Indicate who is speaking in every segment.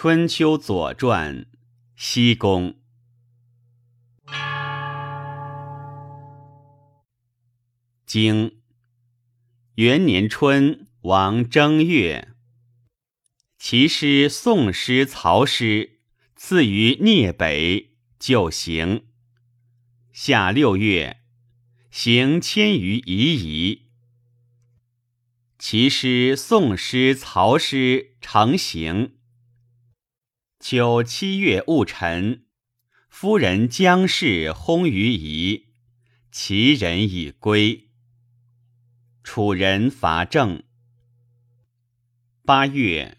Speaker 1: 春秋左传》西宫。经元年春，王正月，其师宋师曹师赐于聂北，就行。夏六月，行千余夷夷。其师宋师曹师成行。秋七月戊辰，夫人姜氏薨于夷，其人已归。楚人伐郑。八月，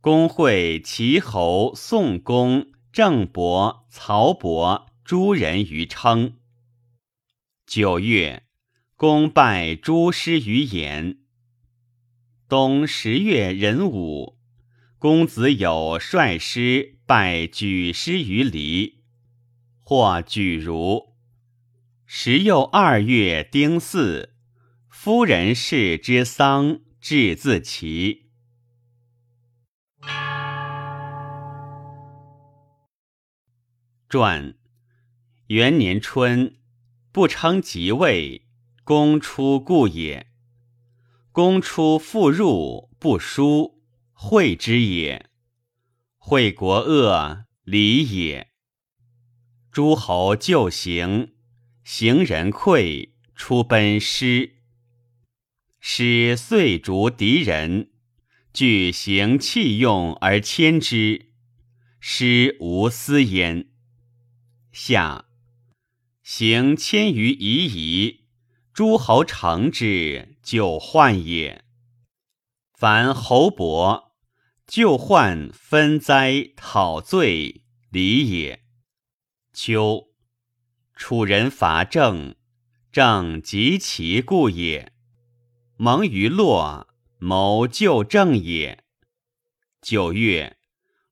Speaker 1: 公会齐侯、宋公、郑伯、曹伯诸人于称。九月，公拜诸师于偃。冬十月壬午，公子有率师拜举师于黎，或举如。时又二月丁巳，夫人氏之丧，至自齐。传元年春。不称即位，公出故也。公出复入，不书，惠之也。惠国恶，礼也。诸侯就行，行人溃，出奔师。师遂逐敌人，具行器用而迁之，师无私焉。下。行千余夷夷，诸侯成之，就患也。凡侯伯，旧患分灾讨罪，礼也。秋，楚人伐郑，郑及其故也。蒙于洛，谋救郑也。九月，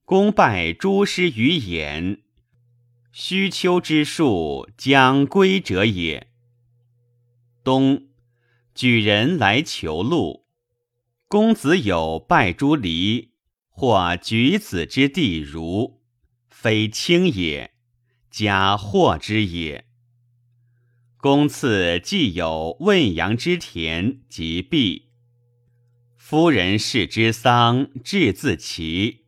Speaker 1: 公拜诸师于偃。须丘之术将归者也。冬，举人来求路。公子有拜诸离，或举子之地如，非轻也，加祸之也。公赐既有汶阳之田及毕。夫人氏之丧，至自齐。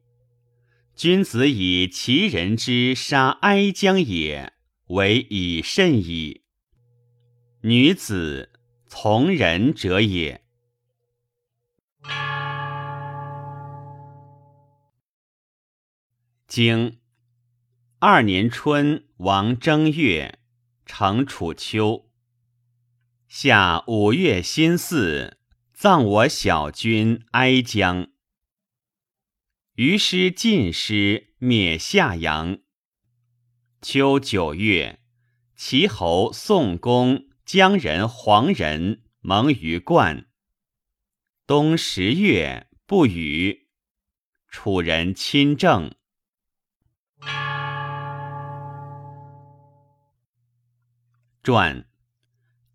Speaker 1: 君子以其人之杀哀姜也，为以甚矣。女子从人者也。经二年春，王正月，成楚秋。夏五月辛巳，葬我小君哀姜。于师晋师灭夏阳。秋九月，齐侯、宋公、姜人、黄人盟于冠。冬十月，不雨。楚人亲政。传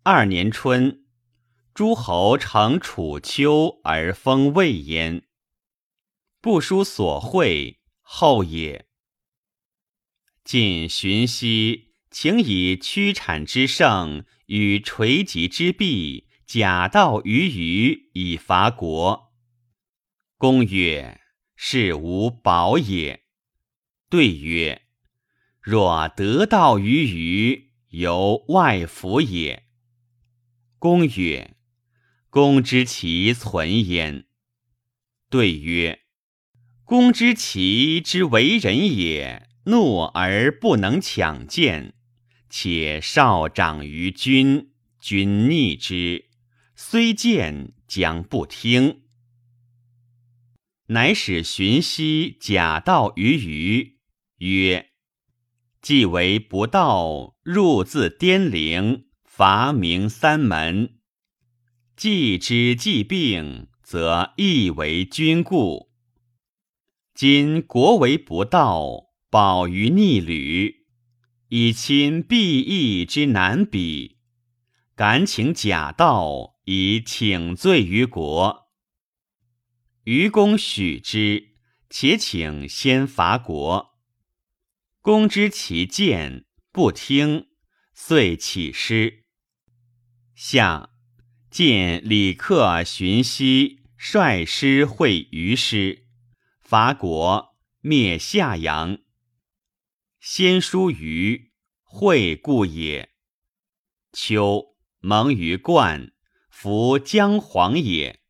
Speaker 1: 二年春，诸侯乘楚秋而封魏焉。不书所会后也。晋荀息，请以屈产之盛与垂棘之弊，假道于虞，以伐国。公曰：“是无宝也。”对曰：“若得道于虞，由外服也。”公曰：“公知其存焉。”对曰。公之其之为人也，怒而不能强谏，且少长于君，君逆之，虽谏将不听。乃使荀息假道于虞，曰：“既为不道，入自颠陵，伐明三门。既之既病，则亦为君故。”今国为不道，保于逆旅，以亲必义之难比，敢请假道以请罪于国。愚公许之，且请先伐国。公知其谏，不听，遂起师。下见李克荀息率师会于师，伐国，灭夏阳。先书于会故也。秋，蒙于冠，服姜黄也。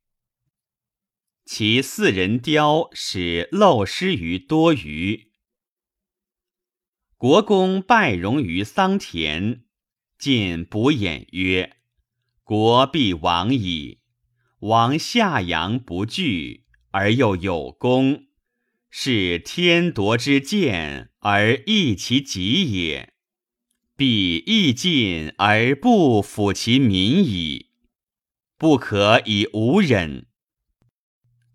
Speaker 1: 其四人雕使漏失于多余。国公拜戎于桑田，晋卜偃曰：“国必亡矣。王夏阳不惧，而又有功，是天夺之剑而益其己也。必益尽而不抚其民矣，不可以无忍。”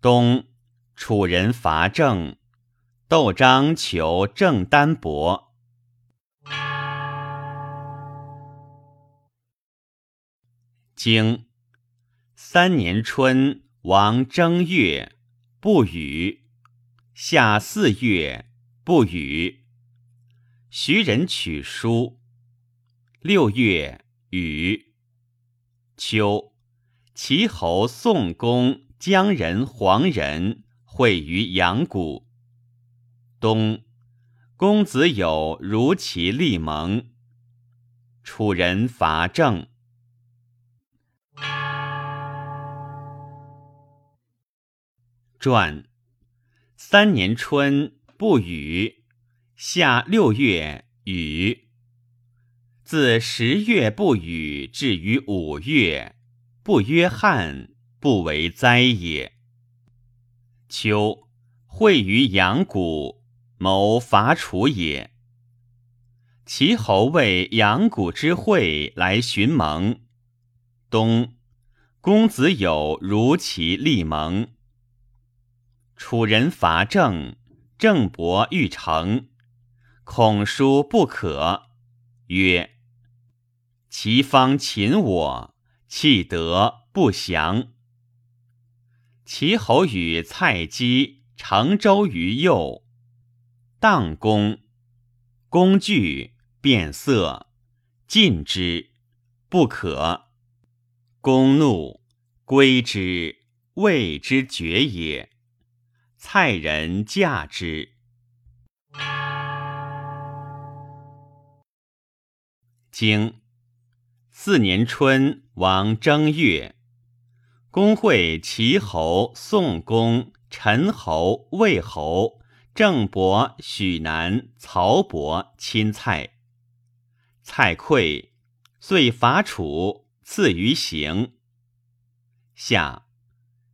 Speaker 1: 冬，楚人伐郑，窦章求郑丹伯。经三年春，王正月，不雨；夏四月，不雨。徐人取书。六月，雨。秋，齐侯宋公。姜人、黄人会于阳谷。冬，公子有如其立盟。楚人伐郑。传三年春不雨，夏六月雨。自十月不雨至于五月，不曰旱。不为灾也。秋，会于阳谷，谋伐楚也。齐侯为阳谷之会来寻盟。冬，公子有如其立盟。楚人伐郑，郑伯欲成，孔书不可，曰：“其方擒我，弃德不降。”齐侯与蔡姬乘舟于右，荡公，公惧，变色，进之，不可。公怒，归之，谓之绝也。蔡人嫁之。经四年春，王正月。公会齐侯、宋公、陈侯、魏侯、郑伯、许南、曹伯亲蔡。蔡溃，遂伐楚，赐于行。夏，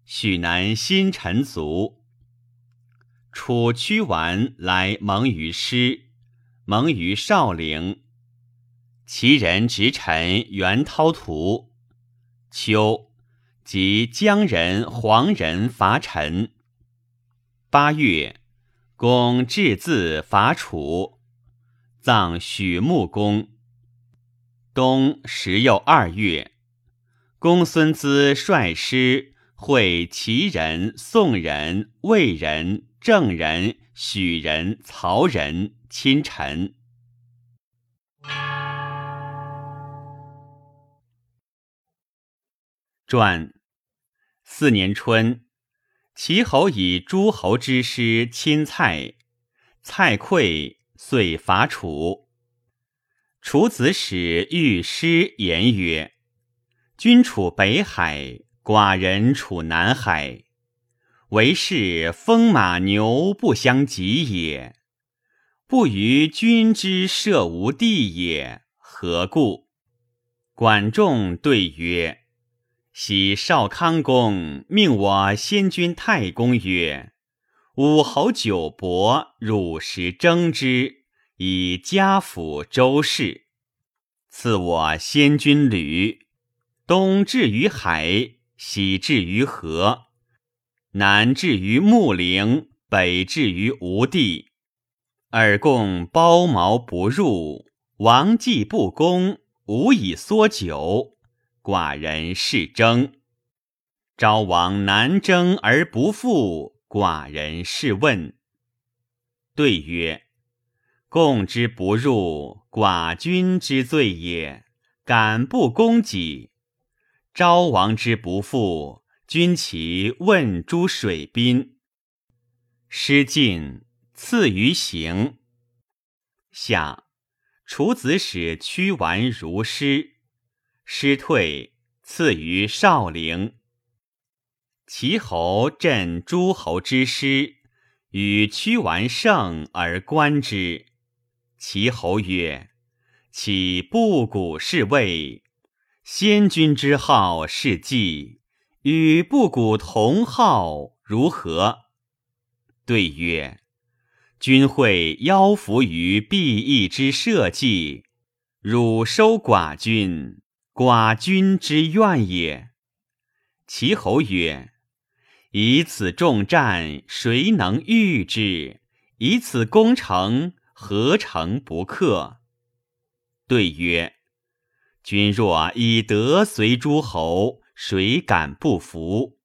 Speaker 1: 许南新臣卒。楚屈完来蒙于师，蒙于少陵。其人执臣袁涛图。秋。即江人、黄人伐陈。八月，公至自伐楚，葬许穆公。冬十又二月，公孙资率师会齐人、宋人、魏人、郑人、许人、曹人亲陈。传四年春，齐侯以诸侯之师亲蔡，蔡溃，遂伐楚。楚子使御师言曰：“君处北海，寡人处南海，为是风马牛不相及也。不于君之射无地也，何故？”管仲对曰。昔少康公命我先君太公曰：“武侯九伯，汝时征之，以家辅周氏。赐我先君履，东至于海，西至于河，南至于穆陵，北至于吴地。尔共包茅不入，王祭不公，无以缩酒。”寡人是征，昭王南征而不复，寡人试问。对曰：“贡之不入，寡君之罪也。敢不攻己？昭王之不复，君其问诸水滨。”诗尽，赐于行。下，楚子使屈完如师，师退。赐于少陵。齐侯镇诸侯之师，与屈完胜而观之。齐侯曰：“岂不古是谓？先君之号是季，与不古同号如何？”对曰：“君会邀服于毕义之社稷，汝收寡君。”寡君之怨也。齐侯曰：“以此重战，谁能御之？以此攻城，何城不克？”对曰：“君若以德随诸侯，谁敢不服？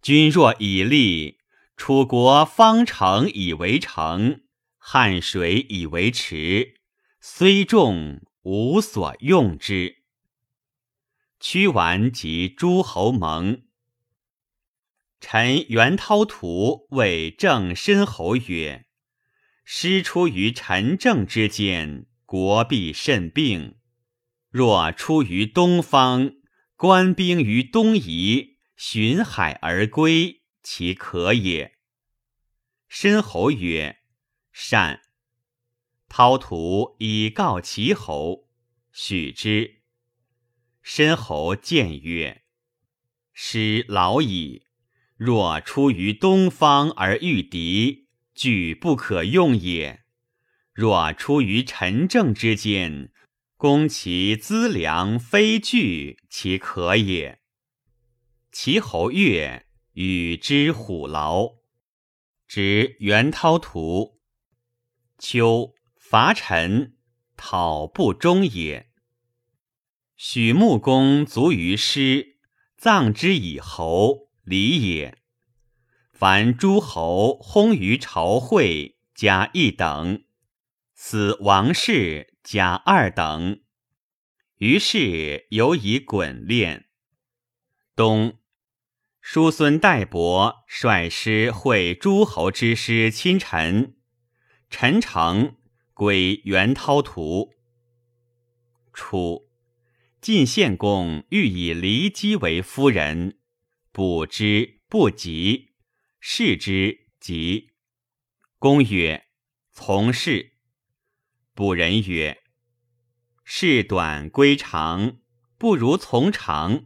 Speaker 1: 君若以利，楚国方城以为城，汉水以为池，虽众，无所用之。”屈完及诸侯盟。臣袁涛图谓郑申侯曰：“师出于陈郑之间，国必甚病；若出于东方，官兵于东夷，巡海而归，其可也。”申侯曰：“善。”涛徒以告齐侯，许之。申侯见曰：“师老矣，若出于东方而御敌，举不可用也；若出于陈郑之间，攻其资粮，非惧其可也。”齐侯乐与之虎牢，执袁涛图。秋伐陈，讨不忠也。许穆公卒于师，葬之以侯，礼也。凡诸侯薨于朝会，加一等；死王室，甲二等。于是有以衮练。冬，叔孙代伯率师会诸侯之师亲陈，陈成归元涛图。初。晋献公欲以骊姬为夫人，卜之不及，视之及。公曰：“从事。”卜人曰：“事短归长，不如从长。”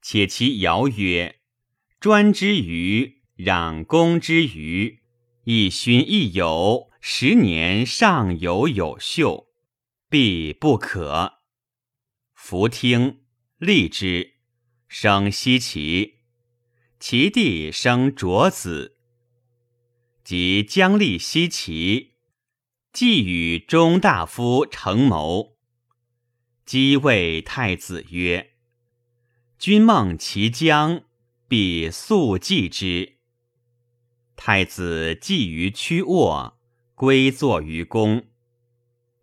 Speaker 1: 且其谣曰：“专之余，攘公之余，一勋一友，十年尚有有秀，必不可。”弗听，立之，生奚齐。其弟生卓子，即将立奚齐，既与中大夫成谋。即谓太子曰：“君梦其将，必速祭之。”太子既于曲卧，归坐于宫。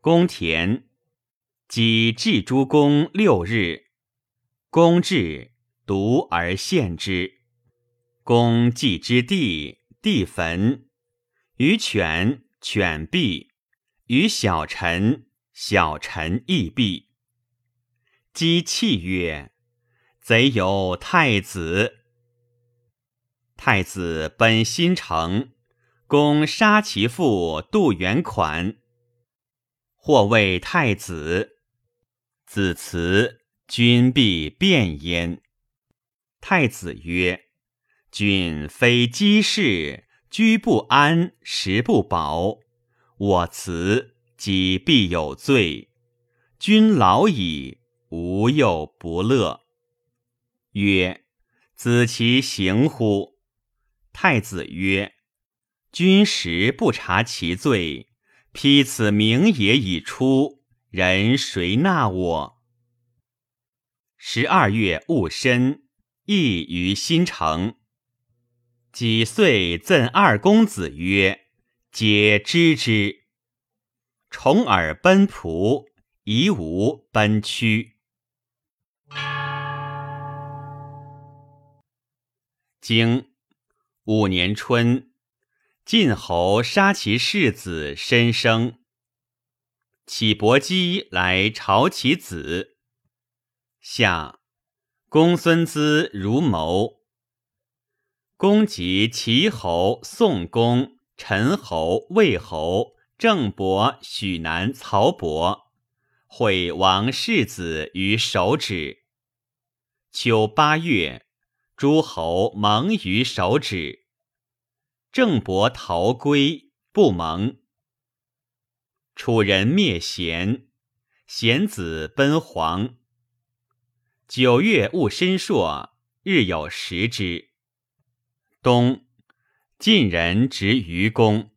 Speaker 1: 宫田。即至诸公六日，公至，独而献之。公祭之地，地坟；于犬，犬毙；与小臣，小臣亦毙。姬泣曰：“贼有太子！”太子奔新城，公杀其父杜元款，或谓太子。子辞，君必变焉。太子曰：“君非姬氏，居不安，食不饱。我辞，己必有罪。君老矣，无又不乐。”曰：“子其行乎？”太子曰：“君实不察其罪，披此名也已出。”人谁纳我？十二月戊申，邑于新城。几岁赠二公子曰：“皆知之。”重耳奔仆，夷吾奔趋。经五年春，晋侯杀其世子申生。启伯姬来朝其子。夏，公孙资如谋。公及齐侯、宋公、陈侯、魏侯、郑伯、许南、曹伯，毁王世子于手指。秋八月，诸侯盟于手指。郑伯逃归，不盟。楚人灭贤，贤子奔黄。九月戊申朔，日有食之。冬，晋人执于公。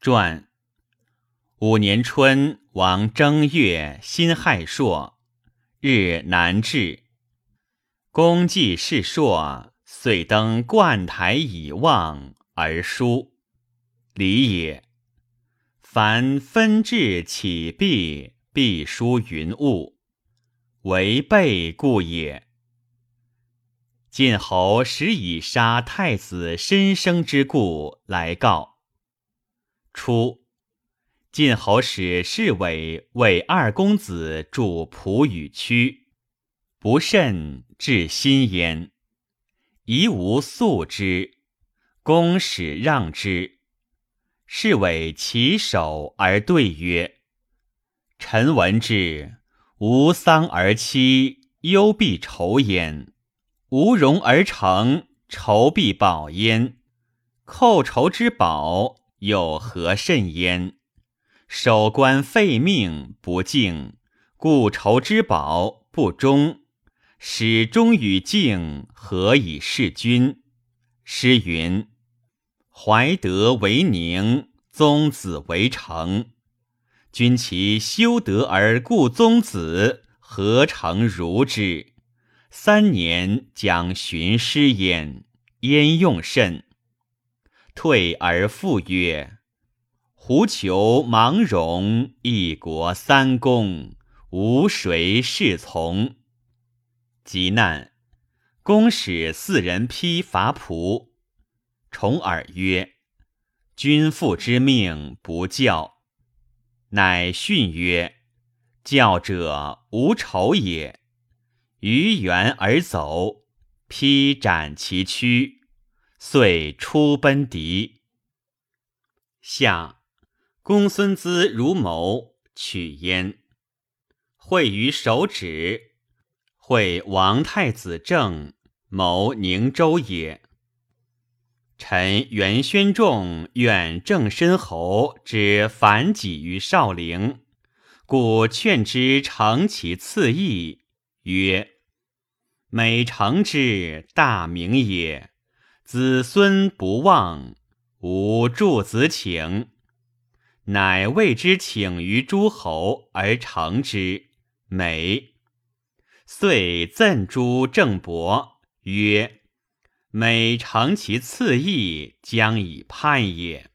Speaker 1: 传五年春，王正月，辛亥朔，日南至。公既世硕，遂登冠台以望而书。礼也。凡分治起毕，必书云物，为备故也。晋侯时以杀太子申生之故来告。初，晋侯使侍卫为二公子助仆与屈，不慎。至心焉，宜无素之。公使让之，是为其首而对曰：“臣闻之，无丧而妻，忧必愁焉；无荣而成，愁必保焉。寇仇之宝，有何甚焉？守官废命，不敬；故仇之宝，不忠。”始忠与敬，何以事君？诗云：“怀德为宁，宗子为成。”君其修德而故宗子，何成如之？三年将寻师焉，焉用甚？退而复曰：“狐裘芒戎，一国三公，无谁是从。”急难，公使四人披伐仆。重耳曰：“君父之命，不教。”乃训曰：“教者无仇也。”于原而走，披斩其躯，遂出奔敌。下，公孙资如谋，取焉。会于手指。会王太子正谋宁州也。臣袁宣仲愿郑申侯之反己于少陵，故劝之成其次义，曰：“每成之大名也，子孙不忘，吾助子请。”乃为之请于诸侯而成之，美。遂赠诸郑伯曰：“每成其次义，将以叛也。”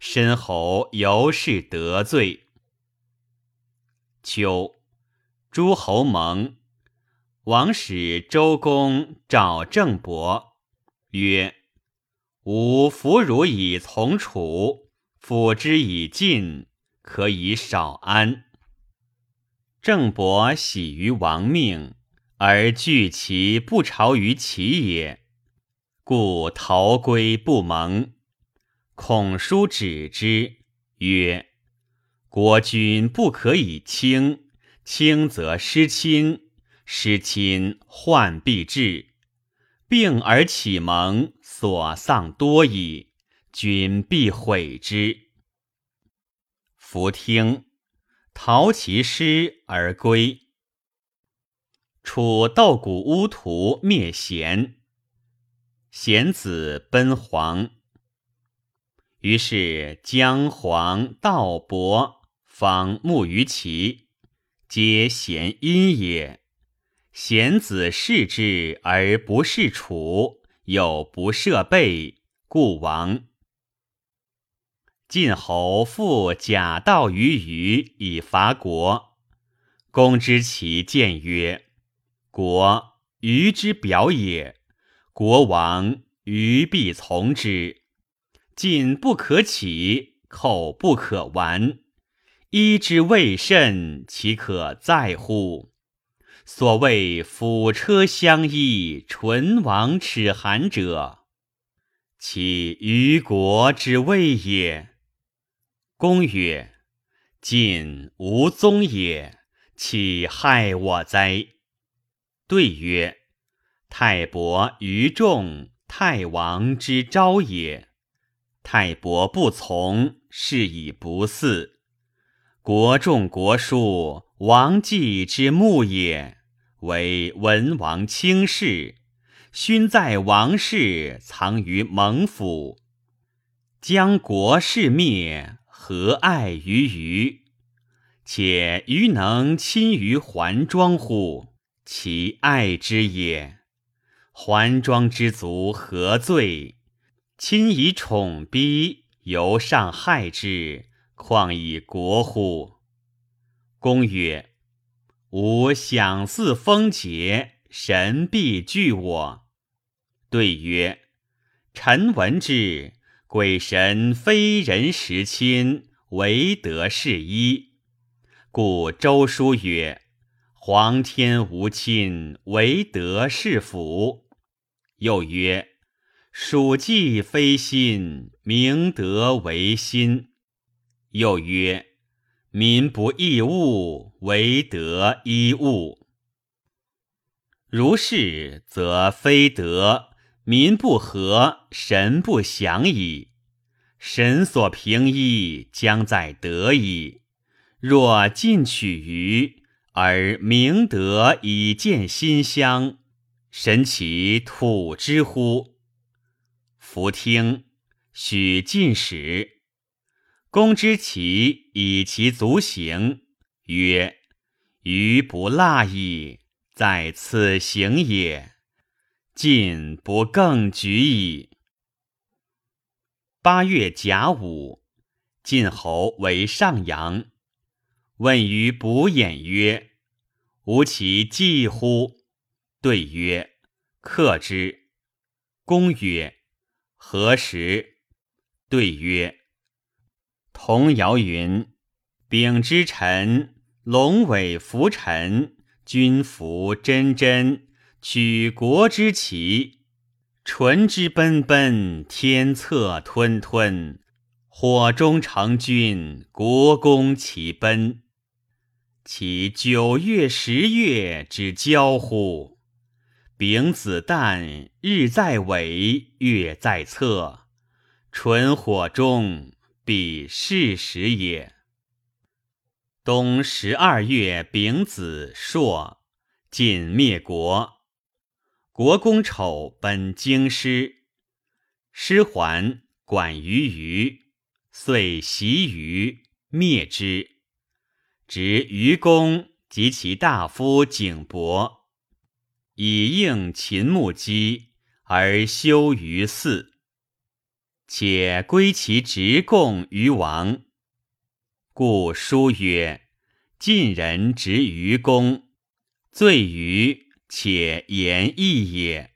Speaker 1: 申侯由是得罪。秋，诸侯盟，王使周公召郑伯曰：“吾弗汝以从楚，辅之以晋，可以少安。”郑伯喜于王命，而惧其不朝于齐也，故逃归不蒙。孔叔止之，曰：“国君不可以轻，轻则失亲，失亲患必至。病而启蒙，所丧多矣，君必悔之。”弗听。逃其师而归。楚斗谷乌屠灭贤，贤子奔黄。于是姜黄道伯访慕于齐，皆贤因也。贤子视之而不视楚，有不设备，故亡。晋侯复假道于虞以伐国，公之其谏曰：“国虞之表也，国亡于必从之。进不可起，寇不可完，衣之未甚，其可在乎？”所谓辅车相依，唇亡齿寒者，其虞国之谓也。公曰：“晋无宗也，岂害我哉？”对曰：“太伯于众，太王之昭也。太伯不从，是以不嗣。国仲国殊，王祭之墓也。”为文王轻视，勋在王室，藏于蒙府。将国事灭，何爱于虞？且虞能亲于桓庄乎？其爱之也。桓庄之族何罪？亲以宠逼，犹尚害之，况以国乎？公曰。吾享祀风节，神必惧我。对曰：臣闻之，鬼神非人时亲，唯德是一。故周书曰：皇天无亲，唯德是辅。又曰：蜀纪非心，明德为心。又曰。民不异物，唯德依物。如是，则非德；民不和，神不祥矣。神所平一，将在德矣。若进取于，而明德以见心香，神其土之乎？弗听，许进使。公之其以其足行，曰：“余不腊矣，在此行也。晋不更举矣。”八月甲午，晋侯为上阳。问于卜偃曰：“吾其祭乎？”对曰：“克之。”公曰：“何时？”对曰：童谣云：“丙之臣，龙尾拂尘；君服真真，取国之旗。唇之奔奔，天策吞吞。火中成军，国公其奔。其九月、十月之交乎？丙子旦，日在尾，月在侧，唇火中。”彼事时也。冬十二月丙子朔，晋灭国。国公丑奔京师，师还，管于虞，遂袭虞，灭之。执虞公及其大夫景伯，以应秦穆姬，而修于寺。且归其职贡于王，故书曰：“晋人执于公，罪于且言义也。”